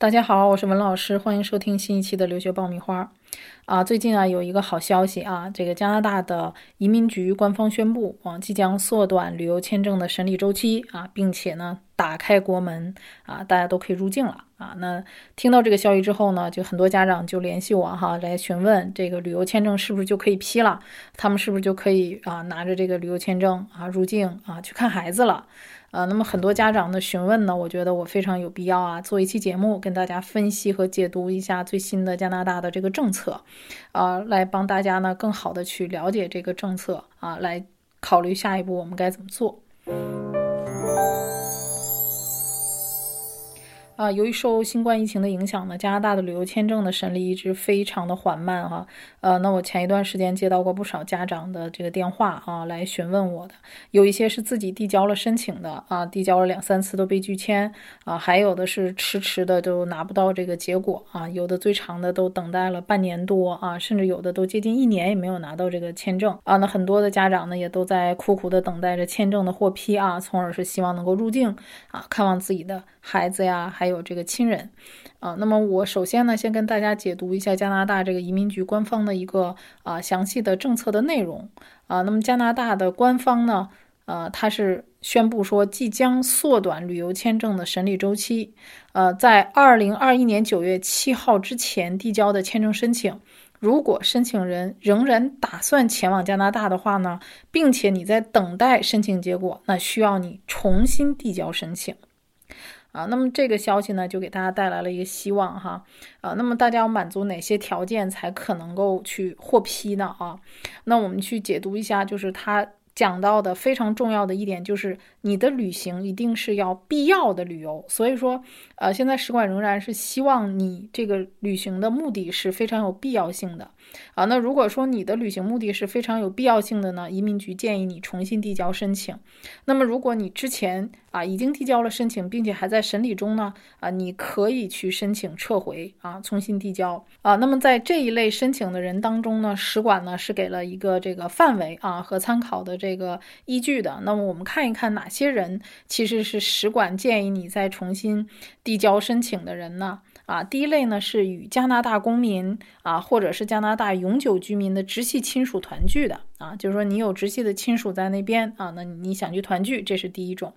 大家好，我是文老师，欢迎收听新一期的留学爆米花。啊，最近啊有一个好消息啊，这个加拿大的移民局官方宣布啊，即将缩短旅游签证的审理周期啊，并且呢打开国门啊，大家都可以入境了啊。那听到这个消息之后呢，就很多家长就联系我哈，来询问这个旅游签证是不是就可以批了，他们是不是就可以啊拿着这个旅游签证啊入境啊去看孩子了。呃，那么很多家长的询问呢，我觉得我非常有必要啊，做一期节目跟大家分析和解读一下最新的加拿大的这个政策，啊，来帮大家呢更好的去了解这个政策啊，来考虑下一步我们该怎么做。啊，由于受新冠疫情的影响呢，加拿大的旅游签证的审理一直非常的缓慢哈。呃，那我前一段时间接到过不少家长的这个电话啊，来询问我的，有一些是自己递交了申请的啊，递交了两三次都被拒签啊，还有的是迟迟的都拿不到这个结果啊，有的最长的都等待了半年多啊，甚至有的都接近一年也没有拿到这个签证啊。那很多的家长呢，也都在苦苦的等待着签证的获批啊，从而是希望能够入境啊，看望自己的孩子呀，还有这个亲人。啊，那么我首先呢，先跟大家解读一下加拿大这个移民局官方的一个啊详细的政策的内容啊。那么加拿大的官方呢，呃，它是宣布说即将缩短旅游签证的审理周期，呃，在二零二一年九月七号之前递交的签证申请，如果申请人仍然打算前往加拿大的话呢，并且你在等待申请结果，那需要你重新递交申请。啊，那么这个消息呢，就给大家带来了一个希望哈。啊，那么大家要满足哪些条件才可能够去获批呢？啊，那我们去解读一下，就是他讲到的非常重要的一点，就是你的旅行一定是要必要的旅游。所以说，呃，现在使馆仍然是希望你这个旅行的目的是非常有必要性的。啊，那如果说你的旅行目的是非常有必要性的呢，移民局建议你重新递交申请。那么如果你之前啊已经递交了申请，并且还在审理中呢，啊，你可以去申请撤回啊，重新递交啊。那么在这一类申请的人当中呢，使馆呢是给了一个这个范围啊和参考的这个依据的。那么我们看一看哪些人其实是使馆建议你再重新递交申请的人呢？啊，第一类呢是与加拿大公民啊，或者是加拿大永久居民的直系亲属团聚的啊，就是说你有直系的亲属在那边啊，那你想去团聚，这是第一种。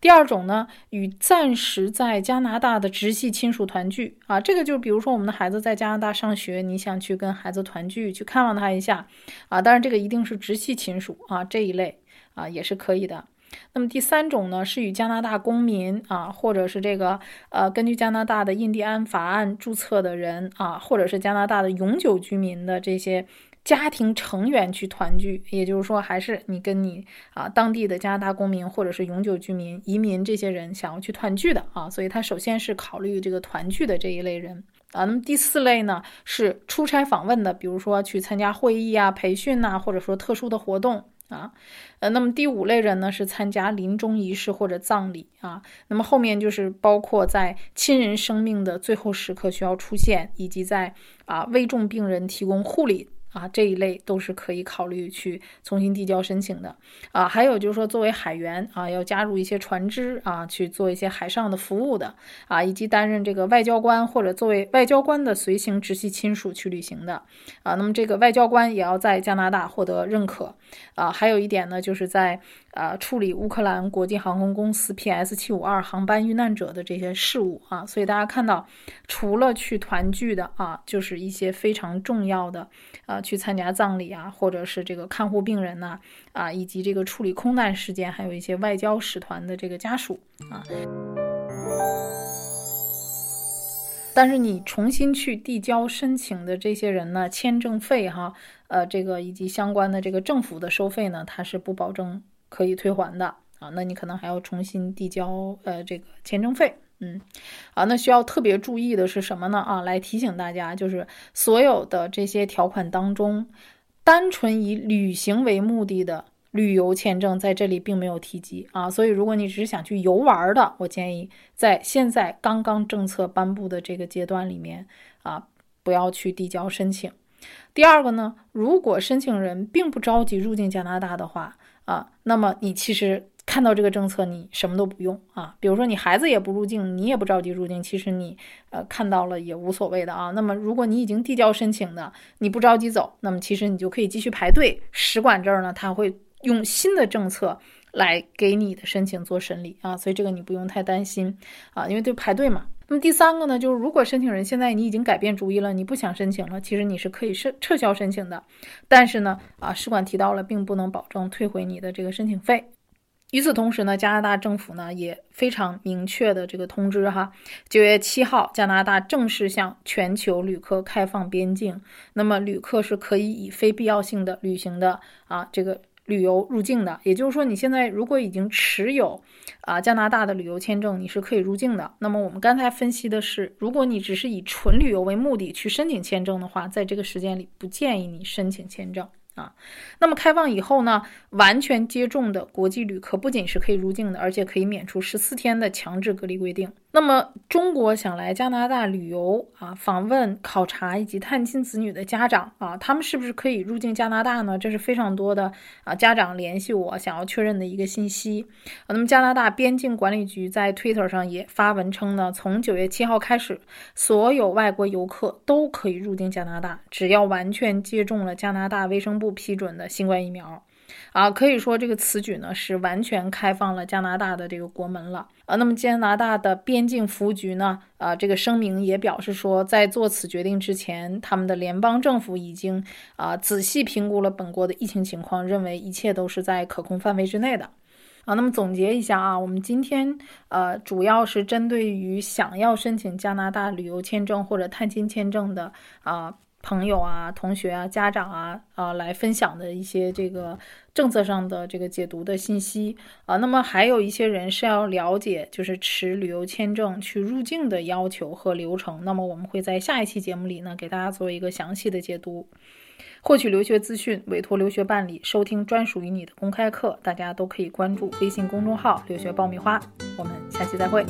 第二种呢，与暂时在加拿大的直系亲属团聚啊，这个就比如说我们的孩子在加拿大上学，你想去跟孩子团聚，去看望他一下啊，当然这个一定是直系亲属啊，这一类啊也是可以的。那么第三种呢，是与加拿大公民啊，或者是这个呃，根据加拿大的印第安法案注册的人啊，或者是加拿大的永久居民的这些家庭成员去团聚，也就是说，还是你跟你啊当地的加拿大公民或者是永久居民移民这些人想要去团聚的啊，所以他首先是考虑这个团聚的这一类人啊。那么第四类呢，是出差访问的，比如说去参加会议啊、培训呐，或者说特殊的活动。啊，呃，那么第五类人呢是参加临终仪式或者葬礼啊，那么后面就是包括在亲人生命的最后时刻需要出现，以及在啊危重病人提供护理。啊，这一类都是可以考虑去重新递交申请的啊。还有就是说，作为海员啊，要加入一些船只啊，去做一些海上的服务的啊，以及担任这个外交官或者作为外交官的随行直系亲属去旅行的啊。那么这个外交官也要在加拿大获得认可啊。还有一点呢，就是在。啊，处理乌克兰国际航空公司 PS 七五二航班遇难者的这些事务啊，所以大家看到，除了去团聚的啊，就是一些非常重要的啊，去参加葬礼啊，或者是这个看护病人呐啊，以及这个处理空难事件，还有一些外交使团的这个家属啊。但是你重新去递交申请的这些人呢，签证费哈，呃，这个以及相关的这个政府的收费呢，它是不保证。可以退还的啊，那你可能还要重新递交呃这个签证费，嗯，啊，那需要特别注意的是什么呢？啊，来提醒大家，就是所有的这些条款当中，单纯以旅行为目的的旅游签证在这里并没有提及啊，所以如果你只是想去游玩的，我建议在现在刚刚政策颁布的这个阶段里面啊，不要去递交申请。第二个呢，如果申请人并不着急入境加拿大的话，啊，那么你其实看到这个政策，你什么都不用啊。比如说你孩子也不入境，你也不着急入境，其实你呃看到了也无所谓的啊。那么如果你已经递交申请的，你不着急走，那么其实你就可以继续排队。使馆这儿呢，他会用新的政策来给你的申请做审理啊，所以这个你不用太担心啊，因为就排队嘛。那么第三个呢，就是如果申请人现在你已经改变主意了，你不想申请了，其实你是可以撤撤销申请的。但是呢，啊，使馆提到了，并不能保证退回你的这个申请费。与此同时呢，加拿大政府呢也非常明确的这个通知哈，九月七号，加拿大正式向全球旅客开放边境，那么旅客是可以以非必要性的旅行的啊，这个。旅游入境的，也就是说，你现在如果已经持有啊加拿大的旅游签证，你是可以入境的。那么我们刚才分析的是，如果你只是以纯旅游为目的去申请签证的话，在这个时间里不建议你申请签证。啊，那么开放以后呢，完全接种的国际旅客不仅是可以入境的，而且可以免除十四天的强制隔离规定。那么中国想来加拿大旅游啊、访问、考察以及探亲子女的家长啊，他们是不是可以入境加拿大呢？这是非常多的啊家长联系我想要确认的一个信息。那么加拿大边境管理局在 Twitter 上也发文称呢，从九月七号开始，所有外国游客都可以入境加拿大，只要完全接种了加拿大卫生部批准的新冠疫苗。啊，可以说这个此举呢是完全开放了加拿大的这个国门了啊。那么加拿大的边境服务局呢，啊，这个声明也表示说，在做此决定之前，他们的联邦政府已经啊仔细评估了本国的疫情情况，认为一切都是在可控范围之内的啊。那么总结一下啊，我们今天呃主要是针对于想要申请加拿大旅游签证或者探亲签证的啊。朋友啊、同学啊、家长啊啊，来分享的一些这个政策上的这个解读的信息啊。那么还有一些人是要了解，就是持旅游签证去入境的要求和流程。那么我们会在下一期节目里呢，给大家做一个详细的解读。获取留学资讯、委托留学办理、收听专属于你的公开课，大家都可以关注微信公众号“留学爆米花”。我们下期再会。